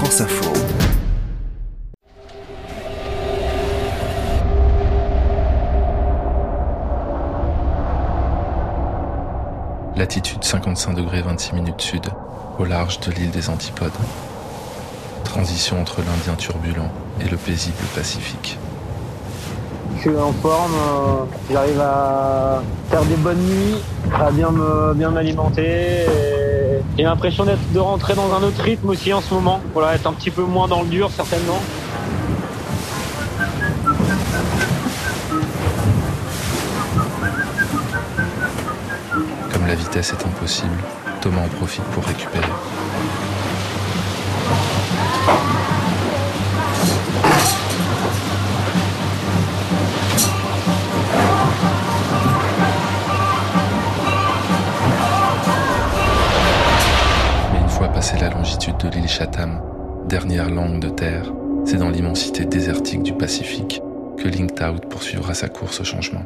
France Info. Latitude 55 degrés 26 minutes sud, au large de l'île des Antipodes. Transition entre l'Indien turbulent et le paisible Pacifique. Je suis en forme, euh, j'arrive à faire des bonnes nuits, à bien me bien m'alimenter. et J'ai l'impression d'être de rentrer dans un autre rythme aussi en ce moment. Voilà, être un petit peu moins dans le dur certainement. Comme la vitesse est impossible, Thomas en profite pour récupérer. Passé la longitude de l'île Chatham, dernière langue de terre, c'est dans l'immensité désertique du Pacifique que Linked Out poursuivra sa course au changement.